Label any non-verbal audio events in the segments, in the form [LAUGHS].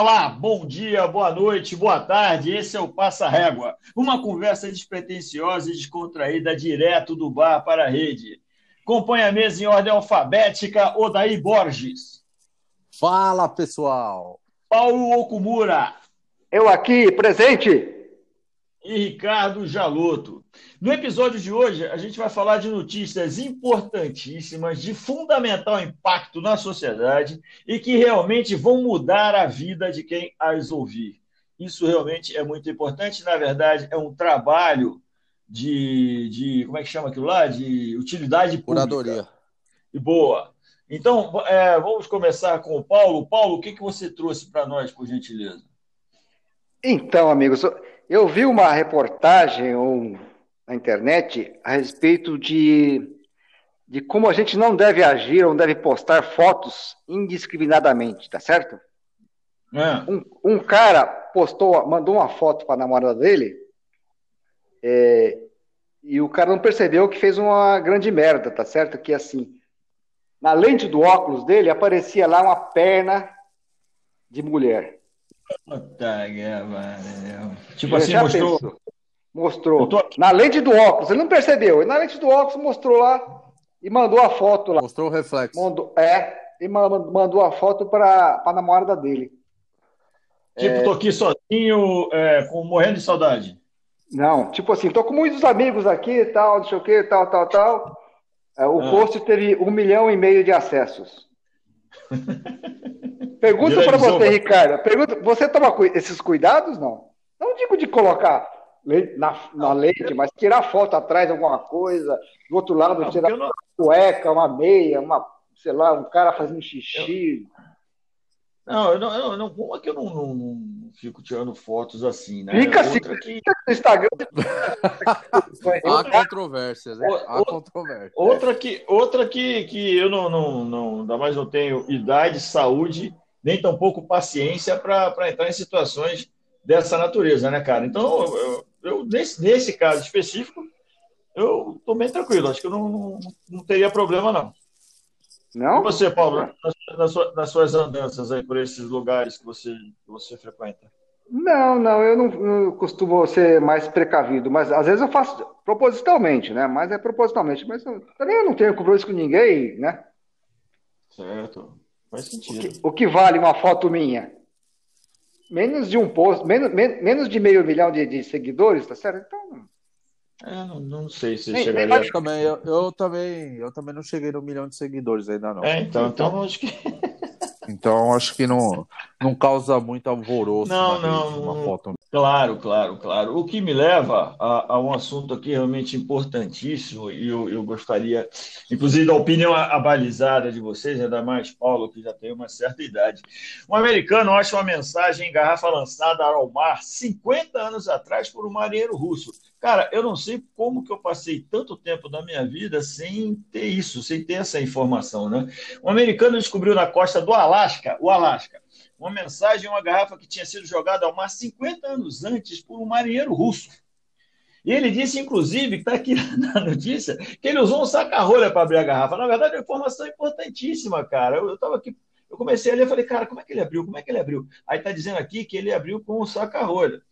Olá, bom dia, boa noite, boa tarde. Esse é o Passa Régua, uma conversa despretensiosa e descontraída direto do bar para a rede. Compõe a mesa em ordem alfabética, Odaí Borges. Fala, pessoal. Paulo Okumura. Eu aqui, presente e Ricardo Jaloto. No episódio de hoje, a gente vai falar de notícias importantíssimas, de fundamental impacto na sociedade e que realmente vão mudar a vida de quem as ouvir. Isso realmente é muito importante. Na verdade, é um trabalho de, de como é que chama aquilo lá? De utilidade pública. Curadoria. E boa. Então, é, vamos começar com o Paulo. Paulo, o que, que você trouxe para nós, por gentileza? Então, amigos, eu vi uma reportagem um, na internet a respeito de, de como a gente não deve agir ou não deve postar fotos indiscriminadamente, tá certo? É. Um, um, cara postou, mandou uma foto para a namorada dele é, e o cara não percebeu que fez uma grande merda, tá certo? Que assim, na lente do óculos dele aparecia lá uma perna de mulher. Puta que Tipo assim, mostrou. Mostrou. Na lente do óculos, ele não percebeu. Na lente do óculos mostrou lá e mandou a foto lá. Mostrou o reflexo. Mandou, é, e mandou a foto para a namorada dele. Tipo, é... tô aqui sozinho, é, com, morrendo de saudade. Não, tipo assim, tô com muitos amigos aqui e tal, não sei o que, tal, tal, tal. É, o ah. post teve um milhão e meio de acessos. [LAUGHS] Pergunta para você, Ricardo. Pergunta, você toma esses cuidados, não? Não digo de colocar na, na lente, mas tirar foto atrás de alguma coisa, do outro lado não, tirar não... uma cueca, uma meia, uma, sei lá, um cara fazendo xixi. Não, eu não, eu não, uma é que eu não, não, não, fico tirando fotos assim, né? Fica assim, outra que... no Instagram. [LAUGHS] Há controvérsias, né? Há controvérsias. Outra que, outra que, que eu não, não, não, ainda mais não tenho idade, saúde nem tampouco paciência para entrar em situações dessa natureza, né, cara? Então, eu, eu nesse, nesse caso específico, eu estou bem tranquilo. Acho que eu não, não, não teria problema, não. Não? E você, Paulo, nas, nas, nas, suas andanças aí por esses lugares que você, que você frequenta? Não, não, eu não, não, costumo ser mais precavido, mas às vezes eu faço propositalmente, né? Mas é propositalmente. Mas eu, também eu não tenho compromisso com ninguém, né? Certo. Faz sentido. O que, o que vale uma foto minha? Menos de um post, menos, menos de meio milhão de, de seguidores, tá certo? Então. É, não, não, sei se nem, chegaria. Nem também, eu, eu, também, eu também não cheguei no milhão de seguidores ainda não. É, então, então acho que. Então acho que não, não causa muito alvoroço não, não, uma foto. Claro, claro, claro. O que me leva a, a um assunto aqui realmente importantíssimo, e eu, eu, gostaria, inclusive, da opinião abalizada de vocês, ainda mais Paulo, que já tem uma certa idade. Um americano acha uma mensagem em garrafa lançada ao mar 50 anos atrás por um marinheiro russo. Cara, eu não sei como que eu passei tanto tempo da minha vida sem ter isso, sem ter essa informação, né? Um americano descobriu na costa do Alasca, o Alasca, uma mensagem em uma garrafa que tinha sido jogada ao mar 50 anos antes por um marinheiro russo. E ele disse, inclusive, que está aqui [LAUGHS] na notícia, que ele usou um saca-rolha para abrir a garrafa. Na verdade, é uma informação importantíssima, cara. Eu estava aqui, eu comecei a ler, falei, cara, como é que ele abriu? Como é que ele abriu? Aí está dizendo aqui que ele abriu com um saca-rolha.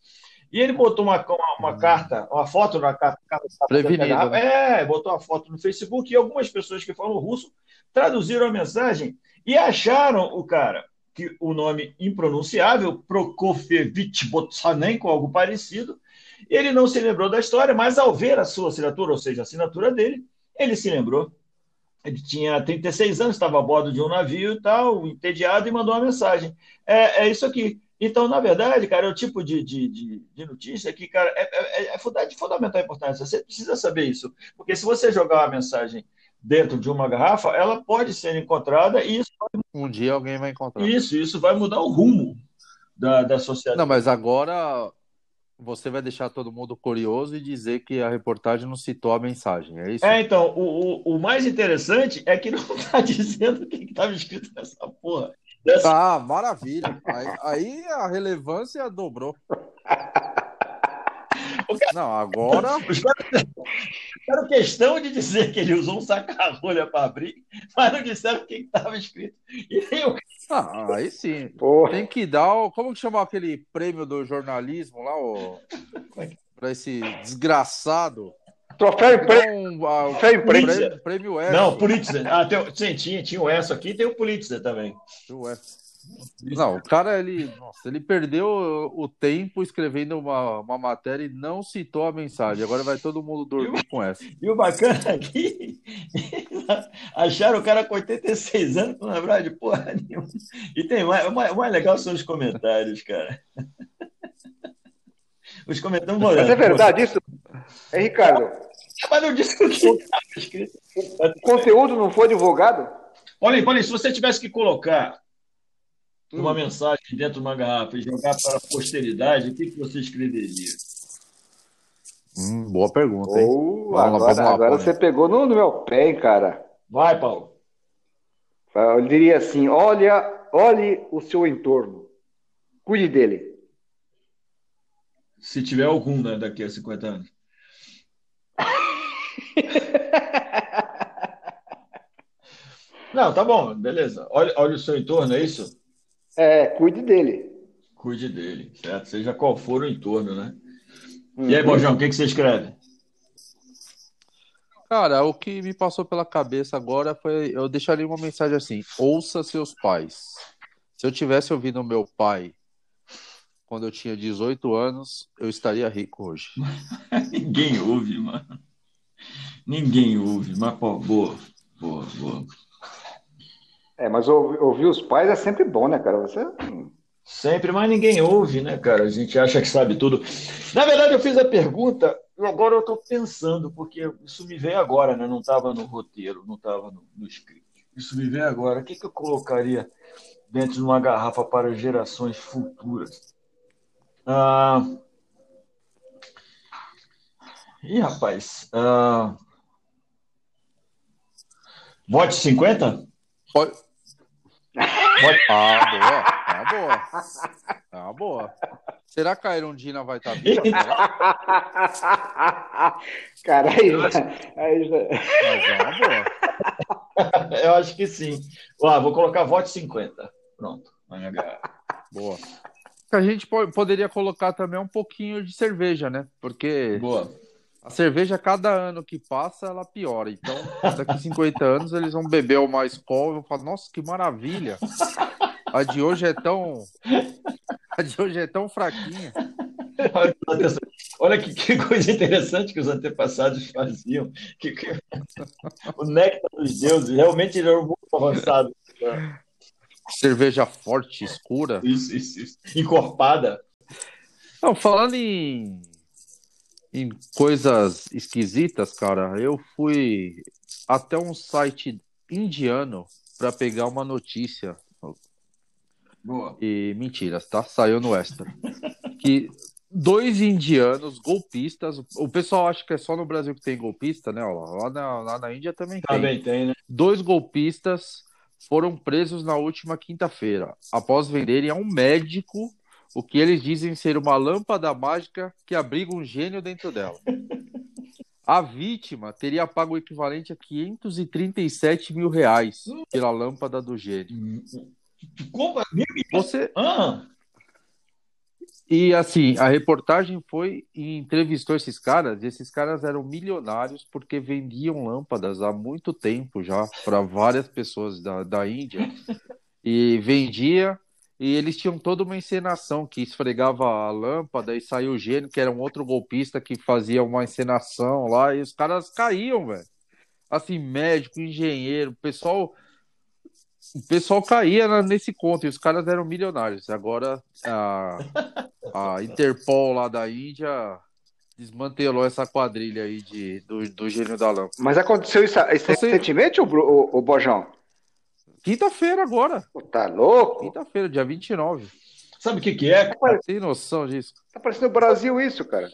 E ele botou uma, uma, uma hum. carta, uma foto na carta. carta Prevenido. Né? É, botou a foto no Facebook e algumas pessoas que falam russo traduziram a mensagem e acharam o cara que o nome impronunciável, Prokofevich Botsanenko, algo parecido. Ele não se lembrou da história, mas ao ver a sua assinatura, ou seja, a assinatura dele, ele se lembrou. Ele tinha 36 anos, estava a bordo de um navio e tal, entediado, e mandou uma mensagem. É, é isso aqui. Então, na verdade, cara, é o tipo de, de, de, de notícia que, cara, é, é, é, de fundamental importância. Você precisa saber isso. Porque se você jogar uma mensagem dentro de uma garrafa, ela pode ser encontrada e isso. Um dia alguém vai encontrar. Isso, isso vai mudar o rumo da, da sociedade. Não, mas agora você vai deixar todo mundo curioso e dizer que a reportagem não citou a mensagem, é isso? É, então, o, o, o mais interessante é que não está [LAUGHS] dizendo o que estava escrito nessa porra. Ah, maravilha. Aí, aí a relevância dobrou. Não, agora. Fizeram questão de dizer que ele usou um saca-rolha para abrir, mas não disseram o que estava escrito. Eu... Ah, aí sim. Porra. Tem que dar. O... Como que chamou aquele prêmio do jornalismo lá? O... Para esse desgraçado. Troféu imprensa. Troféu Prêmio, prêmio S. Não, Pulitzer. Ah, tem, sim, tinha, tinha o S aqui tem o Pulitzer também. O. Não, o cara, ele, nossa, ele perdeu o tempo escrevendo uma, uma matéria e não citou a mensagem. Agora vai todo mundo dormir com essa. E o bacana aqui, [LAUGHS] acharam o cara com 86 anos não lembrar de porra nenhuma. E tem mais, o mais, o mais legal são os comentários, cara. [LAUGHS] Os comentários Mas é verdade isso? É, Ricardo? [LAUGHS] Mas não disse o que estava escrito. O conteúdo não foi divulgado? Olha, olha, se você tivesse que colocar uma hum. mensagem dentro de uma garrafa e jogar para a posteridade, o que, que você escreveria? Hum, boa pergunta, hein? Oh, agora, lá, agora você pegou no, no, meu pé, hein, cara. Vai, Paulo. Eu diria assim: olha, olhe o seu entorno. Cuide dele. Se tiver algum, né, daqui a 50 anos. [LAUGHS] Não, tá bom, beleza. Olha, olha o seu entorno, é isso? É, cuide dele. Cuide dele, certo? Seja qual for o entorno, né? Uhum. E aí, Bojão, o que, que você escreve? Cara, o que me passou pela cabeça agora foi. Eu deixaria uma mensagem assim: ouça seus pais. Se eu tivesse ouvido meu pai quando eu tinha 18 anos, eu estaria rico hoje. [LAUGHS] Ninguém ouve, mano. Ninguém ouve, mas pô, boa, boa, boa. É, mas ouvir os pais é sempre bom, né, cara? Você. Sempre, mas ninguém ouve, né, cara? A gente acha que sabe tudo. Na verdade, eu fiz a pergunta e agora eu estou pensando, porque isso me veio agora, né? Não estava no roteiro, não estava no, no script. Isso me veio agora. O que, que eu colocaria dentro de uma garrafa para gerações futuras? Ah... Ih, rapaz. Ah... Vote 50? Pode. Ah, boa. Ah, boa. Ah, boa. Será que a Irondina vai estar tá viva? [LAUGHS] Cara, aí, aí já... Mas é uma boa. Eu acho que sim. Ó, vou colocar voto 50. Pronto. Boa. A gente poderia colocar também um pouquinho de cerveja, né? Porque boa. A cerveja, cada ano que passa, ela piora. Então, daqui a 50 anos, eles vão beber uma escola e vão falar, nossa, que maravilha. A de hoje é tão. A de hoje é tão fraquinha. Olha que, que coisa interessante que os antepassados faziam. Que, que... O néctar dos deuses realmente era muito avançado. Cerveja forte, escura. Isso, isso, isso. Encorpada. Não, falando em, em coisas esquisitas, cara, eu fui até um site indiano para pegar uma notícia Boa. E mentiras, tá? Saiu no extra. [LAUGHS] que dois indianos golpistas. O pessoal acha que é só no Brasil que tem golpista, né? Lá na, lá na Índia também tem. Também tem, né? Dois golpistas foram presos na última quinta-feira, após venderem a um médico o que eles dizem ser uma lâmpada mágica que abriga um gênio dentro dela. A vítima teria pago o equivalente a 537 mil reais pela lâmpada do gênio. Como? Você. Ah. E assim, a reportagem foi e entrevistou esses caras, e esses caras eram milionários porque vendiam lâmpadas há muito tempo já para várias pessoas da, da Índia. E vendia, e eles tinham toda uma encenação que esfregava a lâmpada e saiu o gênio, que era um outro golpista que fazia uma encenação lá, e os caras caíam, velho. Assim, médico, engenheiro, pessoal o pessoal caía nesse conto e os caras eram milionários. Agora a, a Interpol lá da Índia desmantelou essa quadrilha aí de, do, do gênio da lâmpada. Mas aconteceu isso, isso Você... recentemente, o, o, o Bojão? Quinta-feira agora. Tá louco? Quinta-feira, dia 29. Sabe o que, que é? Tem noção disso? Tá parecendo o Brasil isso, cara.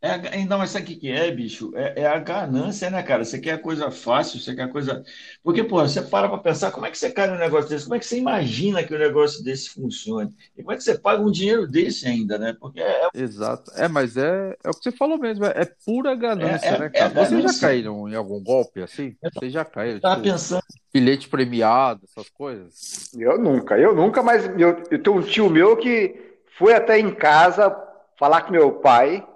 É, ainda mais sabe o que é, bicho? É, é, a ganância, né, cara? Você quer coisa fácil, você quer coisa. Porque, pô, você para para pensar, como é que você cai num negócio desse? Como é que você imagina que o um negócio desse funcione? E como é que você paga um dinheiro desse ainda, né? Porque é. é Exato. É, mas é, é o que você falou mesmo, é, é pura ganância, é, né, cara? Vocês já caíram em algum golpe assim? Vocês já caíram? Tá tipo, pensando. Bilhete premiado, essas coisas? Eu nunca, eu nunca, mas eu, eu tenho um tio meu que foi até em casa falar com meu pai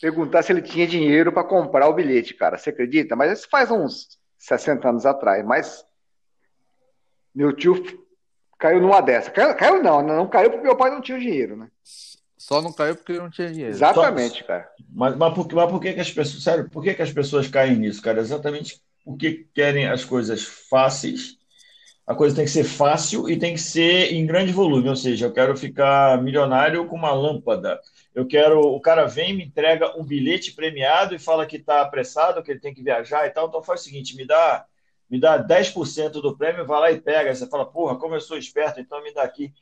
perguntar se ele tinha dinheiro para comprar o bilhete, cara. Você acredita? Mas isso faz uns 60 anos atrás. Mas meu tio caiu numa dessa. Caiu, caiu não, não caiu porque meu pai não tinha dinheiro, né? Só não caiu porque ele não tinha dinheiro. Exatamente, Só, cara. Mas, mas, por, mas por que, que as pessoas. Sério, por que, que as pessoas caem nisso, cara? Exatamente porque querem as coisas fáceis. A coisa tem que ser fácil e tem que ser em grande volume. Ou seja, eu quero ficar milionário com uma lâmpada eu quero. O cara vem, me entrega um bilhete premiado e fala que está apressado, que ele tem que viajar e tal. Então faz o seguinte: me dá, me dá 10% do prêmio, vai lá e pega. Você fala, porra, como eu sou esperto, então me dá aqui.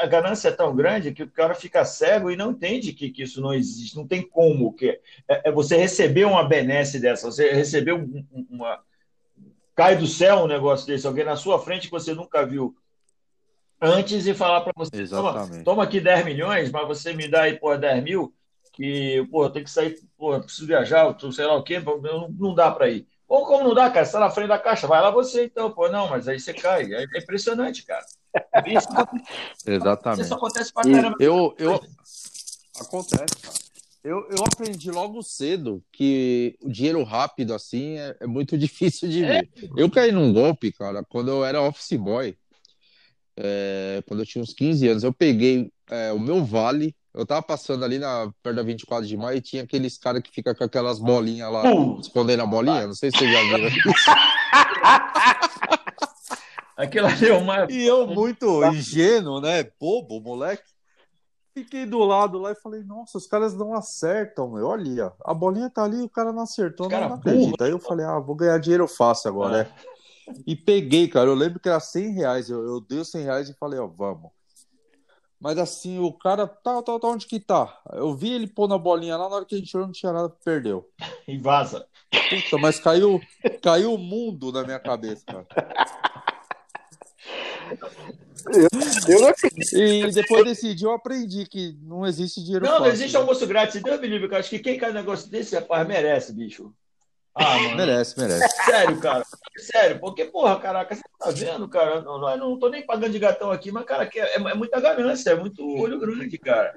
A ganância é tão grande que o cara fica cego e não entende que, que isso não existe, não tem como. Que é, é você receber uma benesse dessa, você receber um, uma. Cai do céu um negócio desse, alguém na sua frente que você nunca viu antes e falar para você, toma, toma, aqui 10 milhões, mas você me dá aí, pô, 10 mil, que, pô, tem que sair, pô, preciso viajar, sei lá o quê, não, não dá para ir. Ou como não dá, cara, você tá na frente da caixa, vai lá você então, pô, não, mas aí você cai. É, impressionante, cara. Isso, [LAUGHS] Exatamente. Isso acontece pra caramba. Eu, eu... Acontece, cara. Eu, eu aprendi logo cedo que o dinheiro rápido, assim, é, é muito [LAUGHS] difícil de ver. É. Eu caí num golpe, cara, quando eu era office boy é, quando eu tinha uns 15 anos, eu peguei é, o meu vale. Eu tava passando ali na perto da 24 de maio e tinha aqueles caras que fica com aquelas bolinhas lá, uh, escondendo a bolinha. Não sei se você já viu isso. [LAUGHS] Aquilo ali é uma. E eu, muito [LAUGHS] ingênuo, né? Bobo, moleque. Fiquei do lado lá e falei, nossa, os caras não acertam, meu. Olha, a bolinha tá ali, o cara não acertou, não, não acredita. Aí eu falei, ah, vou ganhar dinheiro fácil agora, é. é. E peguei, cara. Eu lembro que era 100 reais. Eu, eu dei os 100 reais e falei, ó, vamos. Mas assim, o cara, tá, tá, tá, onde que tá? Eu vi ele pôr na bolinha lá, na hora que a gente olhou, não tinha nada, perdeu. [LAUGHS] E vaza. Puta, mas caiu, caiu o mundo na minha cabeça, cara. [LAUGHS] Eu, eu e depois desse dia eu aprendi que não existe dinheiro Não, fácil, não existe né? almoço grátis. Deus me livre, cara. Acho que quem cai um negócio desse, rapaz, merece, bicho. Ah, mano. Merece, merece. Sério, cara. Sério, porque, porra, caraca, você tá vendo, cara? Não, não, não tô nem pagando de gatão aqui, mas, cara, é, é muita ganância, é muito olho grande, cara.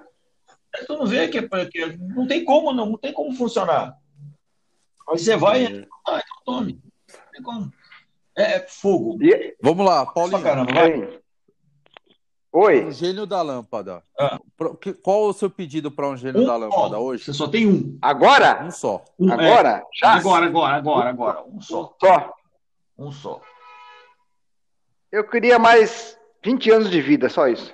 Tu não vê que, é, que é, não tem como, não, não tem como funcionar. Aí você vai e ah, então tome. Não tem como. É, é fogo. E... Vamos lá, Paulinho. Caramba, vai. Oi. Um gênio da lâmpada. Ah. Qual o seu pedido para um gênio um da lâmpada hoje? Você só tem um. Agora? Um só. Um, agora? É. Já? Agora, agora, agora, agora. Um só. Só. Um só. Eu queria mais 20 anos de vida, só isso.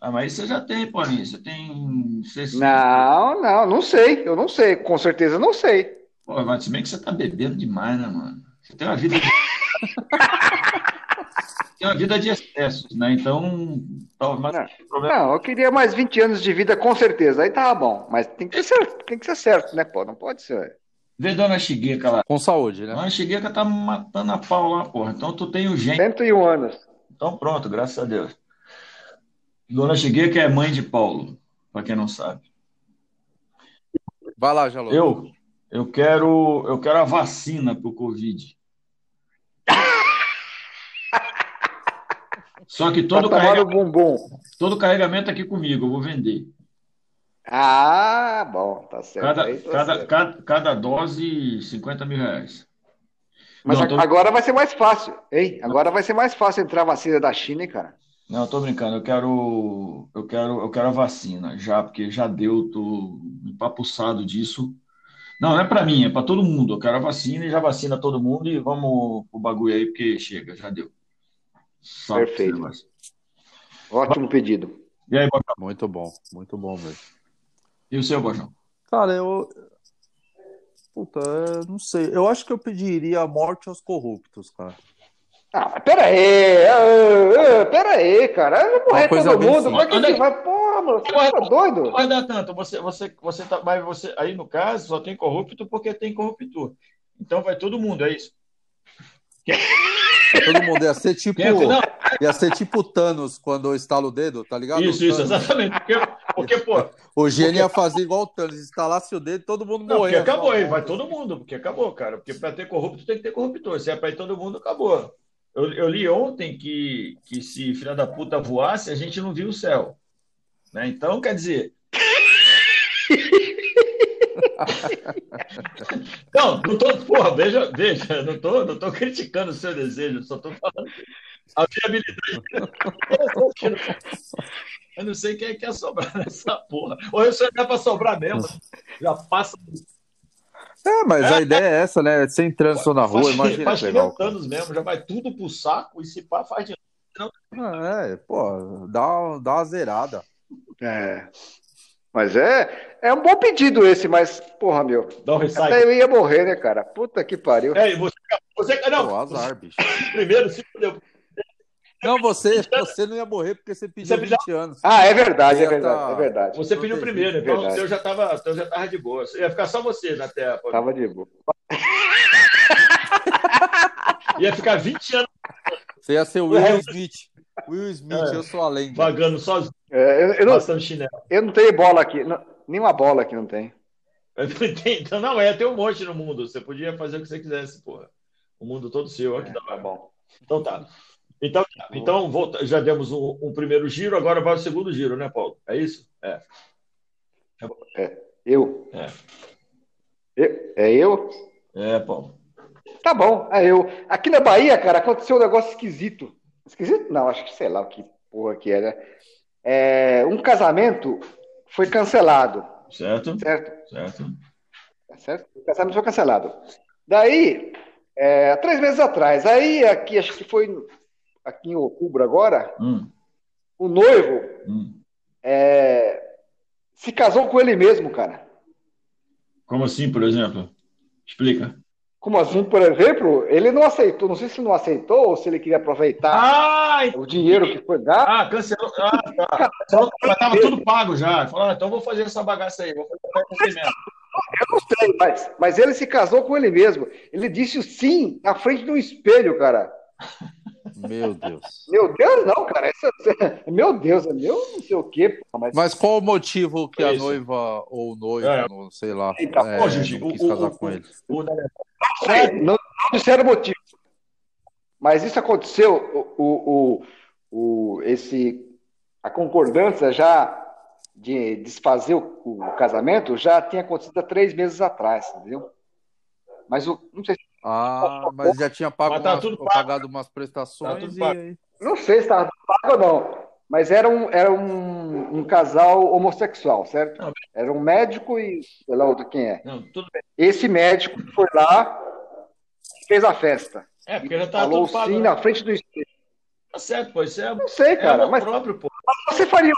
Ah, mas você já tem, Paulinho. Você tem. Você... Não, não, não sei. Eu não sei. Com certeza não sei. Pô, mas se bem que você tá bebendo demais, né, mano? Você tem uma vida. [LAUGHS] Tem uma vida de excessos, né? Então, mas não, problema... não, eu queria mais 20 anos de vida, com certeza. Aí tava bom. Mas tem que ser, tem que ser certo, né, pô? Não pode ser. Vê Dona Chigueca lá. Com saúde, né? Dona Chigueca tá matando a pau lá, porra. Então tu tem o gênio. 101 anos. Então pronto, graças a Deus. Dona Chigueca é mãe de Paulo, para quem não sabe. Vai lá, Jalô. Eu, eu quero, eu quero a vacina pro Covid. Só que todo, tá carregamento, todo carregamento aqui comigo, eu vou vender. Ah, bom, tá certo. Cada, tá cada, certo. cada, cada, dose, 50 mil reais. Mas Não, tô... agora vai ser mais fácil, hein? Agora vai ser mais fácil entrar a vacina da China, hein, cara? Não, eu tô brincando, eu quero, eu quero, eu quero a vacina já, porque já deu, tô empapuçado disso. Não, não é para mim, é para todo mundo. Eu quero a vacina e já vacina todo mundo e vamos o bagulho aí, porque chega, já deu. Só Perfeito. Ótimo pedido. E aí, Bojão? Muito bom, muito bom mesmo. E o seu, Bojão? Cara, eu. Puta, não sei. Eu acho que eu pediria a morte aos corruptos, cara. Ah, pera aí, uh, uh, pera aí, cara. Eu vou morrer todo mundo. Como é que você vai? Porra, mano, você tá doido? Não vai dar tanto. Você, você, você tá, mas você, aí no caso, só tem corrupto porque tem corruptor. Então vai todo mundo, é isso. Todo mundo ia ser tipo. Não. Ia ser tipo Thanos quando estala o dedo, tá ligado? Isso, isso, exatamente. Porque, porque pô. O gênio ia fazer igual o Thanos, instalasse o dedo todo mundo morrer. Porque acabou aí, vai todo mundo, porque acabou, cara. Porque para ter corrupto tem que ter corruptor. Se é para ir todo mundo, acabou. Eu, eu, li ontem que, que se filha da puta voasse, a gente não viu o céu. Né? Então, quer dizer. [LAUGHS] não, não tô, porra, veja, veja, não tô, não tô criticando o seu desejo, só tô falando a viabilidade. [LAUGHS] Eu não sei quem é que quer sobrar nessa porra. Ou eu só é para sobrar mesmo. Já passa. É, mas a ideia é essa, né? Sem trânsito na rua, imagina. Faz legal, anos mesmo, já vai tudo pro saco e se pá, faz de É, pô, dá, dá uma zerada. É. Mas é, é um bom pedido esse, mas, porra, meu. Dá um até eu ia morrer, né, cara? Puta que pariu. É, e você, você não, Pô, azar, bicho. Primeiro, se fudeu. Não, você, você não ia morrer porque você pediu você 20 anos. Ah, é verdade, é verdade, tá... é verdade. Você pediu primeiro, então verdade. o seu já estava então já tava de boa. Ia ficar só você na Terra. Pô. Tava de boa. ia ficar 20 anos. Você ia ser o Will Smith. Will Smith, é, eu sou além. Vagando sozinho. É, eu, eu, não, chinelo. eu não tenho bola aqui. Não, nenhuma bola aqui não tem. Então, não é, tem um monte no mundo. Você podia fazer o que você quisesse, porra. O mundo todo seu. Aqui é, tá bom. Então tá. Então, então volta, já demos um, um, primeiro giro, agora vai o segundo giro, né, Paulo? É isso? É. é eu. É. eu. É eu? É, Paulo. Tá bom, é eu. Aqui na Bahia, cara, aconteceu um negócio esquisito. Esquisito? Não, acho que sei lá o que porra que era. É, um casamento foi cancelado. Certo. Certo. Certo. Certo? O casamento foi cancelado. Daí, é, três meses atrás, aí aqui, acho que foi aqui em outubro agora, hum. o noivo hum. é, se casou com ele mesmo, cara. Como assim, por exemplo? Explica. Como assim, por exemplo? Ele não aceitou, não sei se não aceitou ou se ele queria aproveitar ah, o dinheiro que foi gasto. Ah, cancelou. Ah, tá. Estava tudo pago já. Ah, então vou fazer essa bagaça aí, vou fazer mesmo. Eu não sei, mas, mas ele se casou com ele mesmo. Ele disse sim na frente do espelho, cara. Meu Deus. Meu Deus, não, cara. Essa, [LAUGHS] meu Deus, é meu não sei o quê. Mas... mas qual o motivo que a noiva ou o noivo, é. não, sei lá, então, é, hoje, não quis o, casar o, com ele? O, não, não, não disseram motivo. Mas isso aconteceu, o, o, o, esse, a concordância já de desfazer o, o casamento já tinha acontecido há três meses atrás, entendeu? Mas o, não sei se ah, mas já tinha pago tá umas, pagado umas prestações tá e... Não sei se estava pago ou não, mas era um, era um, um casal homossexual, certo? Não, era um médico e sei lá outro quem é. Não, Esse médico foi lá fez a festa. É, porque já estava falou tudo pago, sim né? na frente do espelho. Tá certo, pois é. Não sei, cara, é mas, próprio, pô. mas você faria.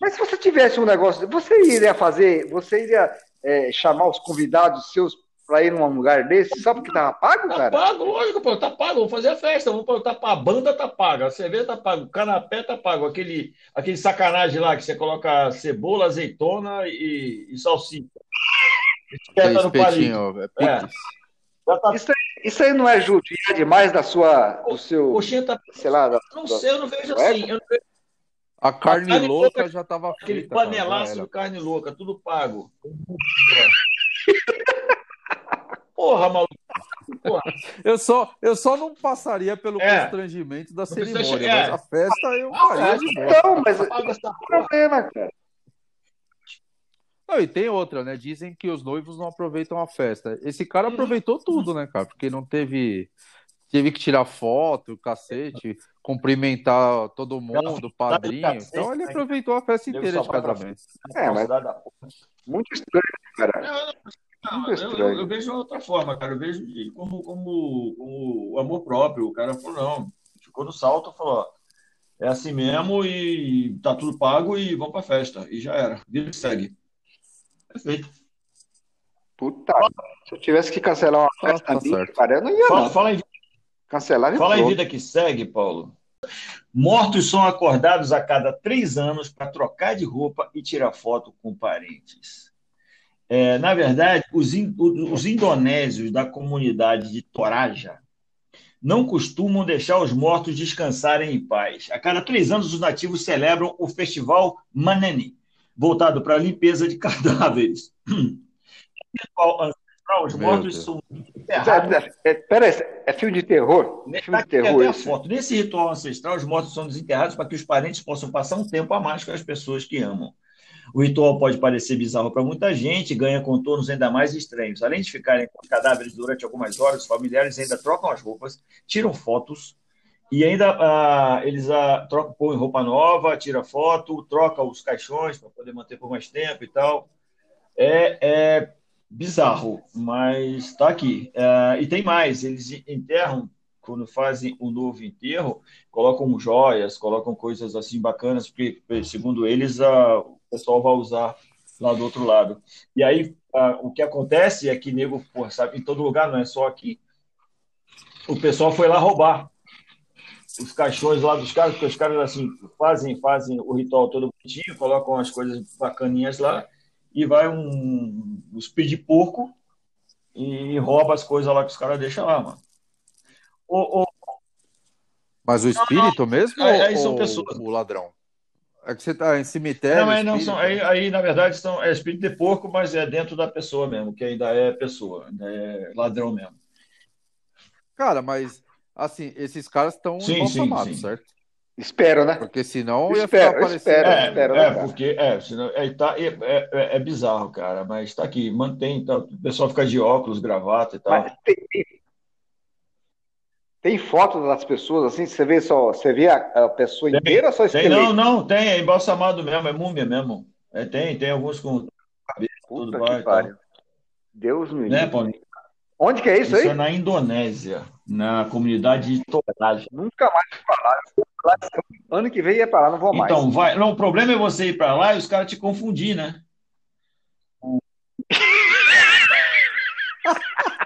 Mas se você tivesse um negócio, você iria fazer, você iria é, chamar os convidados seus para ir num lugar desse só porque tava pago, tá cara? Tá pago, lógico, pô, tá pago, vamos fazer a festa, vamos botar tá, a banda tá paga, a cerveja tá pago, o canapé tá pago, aquele, aquele sacanagem lá que você coloca cebola, azeitona e, e salsicha. No palito. É, é. Tá... Isso, aí, isso aí não é judiar demais da sua, do seu, Coxinha tá... sei lá, da, não sei, eu não vejo assim, eu não vejo... A carne, a carne louca, louca, já tava Aquele panelaço de carne louca, tudo pago. [LAUGHS] Porra, maluco. Porra. [LAUGHS] Eu, só, eu só não passaria pelo é. constrangimento da cerimônia, é. mas a festa eu ah, faria é. boa. Não, mas não problema, cara. Não, e tem outra, né? Dizem que os noivos não aproveitam a festa. Esse cara uhum. aproveitou tudo, né, cara? Porque não teve. Teve que tirar foto, cacete, cumprimentar todo mundo, o padrinho. Então ele aproveitou a festa inteira de casamento. É, mas. Muito estranho, cara. Não, eu, eu, eu, vejo outra forma, cara. Eu vejo como, como, como o amor próprio. O cara falou, não, ficou no salto, falou, ó, é assim mesmo e tá tudo pago e vamos pra festa. E já era. Vida segue. Perfeito. Puta, se eu tivesse que cancelar uma festa ah, tá minha, cara, eu não ia. Fala, fala, em, Cancelar Fala em vida que segue, Paulo. Mortos são acordados a cada três anos para trocar de roupa e tirar foto com parentes. É, na verdade, os, in, os indonésios da comunidade de Toraja não costumam deixar os mortos descansarem em paz. A cada três anos, os nativos celebram o festival Maneni, voltado para a limpeza de [LAUGHS] cadáveres. Os mortos são enterrados. É, pera aí, é filme de terror? É filme de terror esse. foto. Nesse ritual ancestral, os mortos são desenterrados para que os parentes possam passar um tempo a mais com as pessoas que amam. O ritual pode parecer bizarro para muita gente, ganha contornos ainda mais estranhos. Além de ficarem com cadáveres durante algumas horas, os familiares ainda trocam as roupas, tiram fotos e ainda ah, eles ah, trocam, põem roupa nova, tira foto, troca os caixões para poder manter por mais tempo e tal. É, é bizarro, mas está aqui. É, e tem mais, eles enterram, quando fazem o novo enterro, colocam joias, colocam coisas assim bacanas, porque, segundo eles, a, o pessoal vai usar lá do outro lado. E aí, a, o que acontece é que nego, porra, sabe, em todo lugar, não é só aqui, o pessoal foi lá roubar os caixões lá dos caras, porque os caras assim fazem, fazem o ritual todo bonitinho, colocam as coisas bacaninhas lá, e vai um, um speed porco e rouba as coisas lá que os caras deixam lá, mano. O, o... Mas o espírito não, não. mesmo aí, aí são pessoas. o ladrão? É que você tá em cemitério. Não, aí, não são, aí, aí, na verdade, são, é espírito de porco, mas é dentro da pessoa mesmo, que ainda é pessoa, ainda é ladrão mesmo. Cara, mas assim, esses caras estão embalsamados, certo? Espero, né? Porque senão ia espero, ficar Espero, é, espero, é, né, porque é, senão, é, tá, é, é, é, bizarro, cara, mas está aqui, mantém, tá, o pessoal fica de óculos, gravata e tal. Tem, tem, tem, foto das pessoas assim, você vê só, você vê a, a pessoa tem, inteira ou só esqueleto? Tem, não, não, tem, é embalsamado mesmo, é múmia mesmo. É, tem, tem alguns com cabeça, tudo vai. Deus me né, livre. Onde que é isso, isso aí? Isso é na Indonésia, na comunidade de Toraja. Nunca mais falar. Ano que vem ia para lá, não vou mais. Então, vai. Não, o problema é você ir para lá e os caras te confundir, né? [LAUGHS]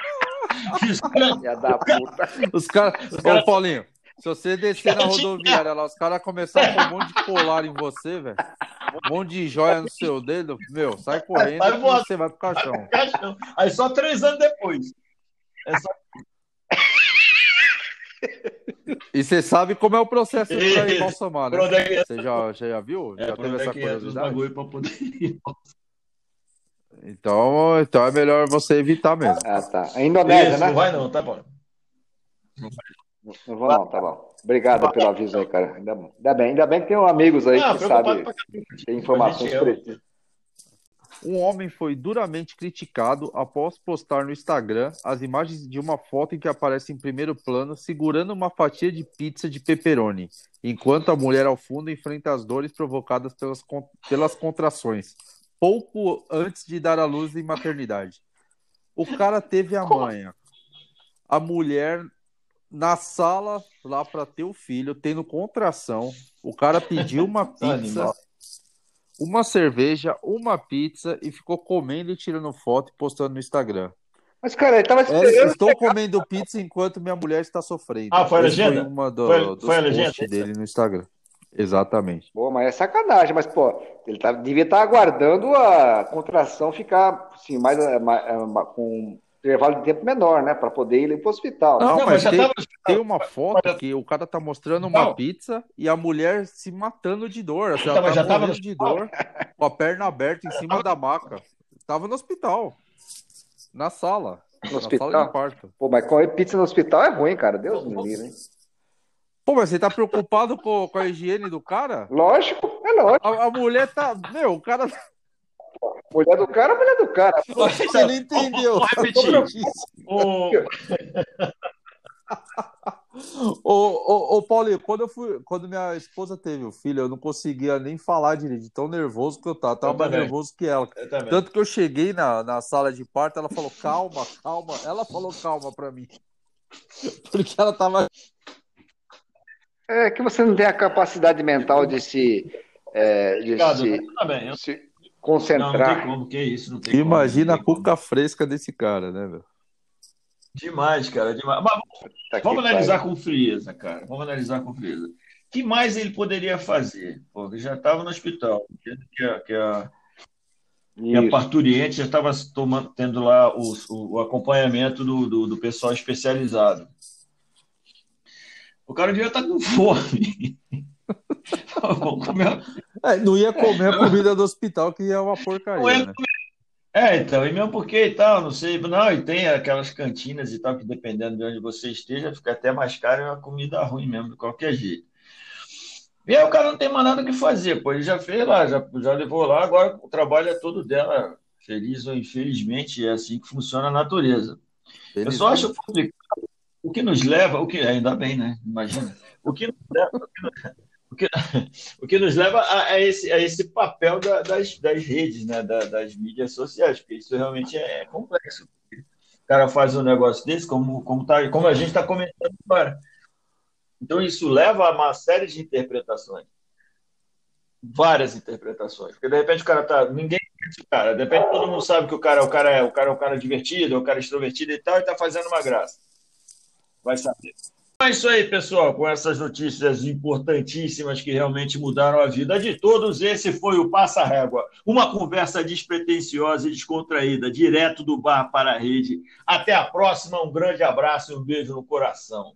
da puta. Os caras. Cara... Ô, Paulinho, se você descer na rodoviária lá, os caras começarem a pôr um monte de colar em você, velho. Um monte de joia no seu dedo, meu, sai correndo e você vai pro caixão. caixão. Aí só três anos depois. É só... E você sabe como é o processo para ir embalsamar, né? É você já, já viu? É, já teve essa curiosidade? Pra poder então, então é melhor você evitar mesmo. Ah, tá. A Indonésia, Isso, né? Não vai não, tá bom. Não vou não, tá bom. Obrigado pelo aviso aí, cara. Ainda, ainda bem, ainda bem que tem amigos aí não, que sabem, tem informações precisas. Um homem foi duramente criticado após postar no Instagram as imagens de uma foto em que aparece em primeiro plano segurando uma fatia de pizza de pepperoni, enquanto a mulher ao fundo enfrenta as dores provocadas pelas, pelas contrações, pouco antes de dar à luz em maternidade. O cara teve a manha. A mulher na sala lá para ter o filho, tendo contração, o cara pediu uma [LAUGHS] pizza uma cerveja, uma pizza e ficou comendo e tirando foto e postando no Instagram. Mas, cara, ele tava é, esperando. É, estou comendo pizza enquanto minha mulher está sofrendo. Ah, foi a legenda? Foi uma do, foi, dos foi a legenda? dele no Instagram. Exatamente. Pô, mas é sacanagem, mas, pô, ele tá, devia estar tá aguardando a contração ficar assim, mais, mais, mais com intervalo de tempo menor, né? Para poder ir para o hospital. Não, não mas, tem, tava... tem, uma foto que o cara tá mostrando uma não. pizza e a mulher se matando de dor. Assim, ela então, já tava de dor, com a perna aberta em cima da maca. Tava no hospital. Na sala. No na hospital? Sala de parto. Pô, mas comer pizza no hospital é ruim, cara. Deus me livre, hein? Pô, mas você tá preocupado com, com a higiene do cara? Lógico, é lógico. A, a mulher tá. Meu, o cara. Mulher do cara, mulher do cara. Você não entendeu. Vou repetir. [LAUGHS] Ô, ô, ô, Paulinho, quando eu fui, quando minha esposa teve o filho, eu não conseguia nem falar direito, tão nervoso que eu tava, tava eu mais nervoso que ela. Tanto que eu cheguei na, na sala de parto, ela falou calma, calma. Ela falou calma pra mim. [LAUGHS] Porque ela tava. É que você não tem a capacidade mental de se. É, de Obrigado, se, tá bem, eu... se concentrar. Não, não tem como, que é isso, não tem Imagina como, a cuca fresca desse cara, né, velho? Demais, cara, demais. Mas tá vamos analisar com frieza, cara. Vamos analisar com frieza. O que mais ele poderia fazer? Pô, ele já estava no hospital, que a, que a, que a parturiente já estava tendo lá o, o, o acompanhamento do, do, do, pessoal especializado. O cara devia estar tá com fome. [LAUGHS] é, não ia comer a comida do hospital, que é uma porcaria. Né? É, então, e mesmo porque e tal, não sei, não, e tem aquelas cantinas e tal, que dependendo de onde você esteja, fica até mais caro e é uma comida ruim mesmo, de qualquer jeito. E aí o cara não tem mais nada o que fazer, pô, ele já fez lá, já, já levou lá, agora o trabalho é todo dela, feliz ou infelizmente, é assim que funciona a natureza. Eu só acho complicado, o que nos leva, o que, ainda bem, né, imagina, o que nos leva, o que [LAUGHS] o que, nos leva a, a, esse, a esse papel da, das, das redes, né, da, das mídias sociais, porque isso realmente é complexo. O cara faz um negócio desse, como, como, tá, como a gente está comentando agora. Então, isso leva a uma série de interpretações. Várias interpretações. Porque, de repente, o cara tá. Ninguém conhece o cara. De repente, todo mundo sabe que o cara, o cara é o cara, é o cara divertido, é o cara extrovertido e tal, e está fazendo uma graça. Vai saber. É isso aí, pessoal, com essas notícias importantíssimas que realmente mudaram a vida de todos. Esse foi o Passa Régua, uma conversa despretensiosa e descontraída, direto do bar para a rede. Até a próxima, um grande abraço e um beijo no coração.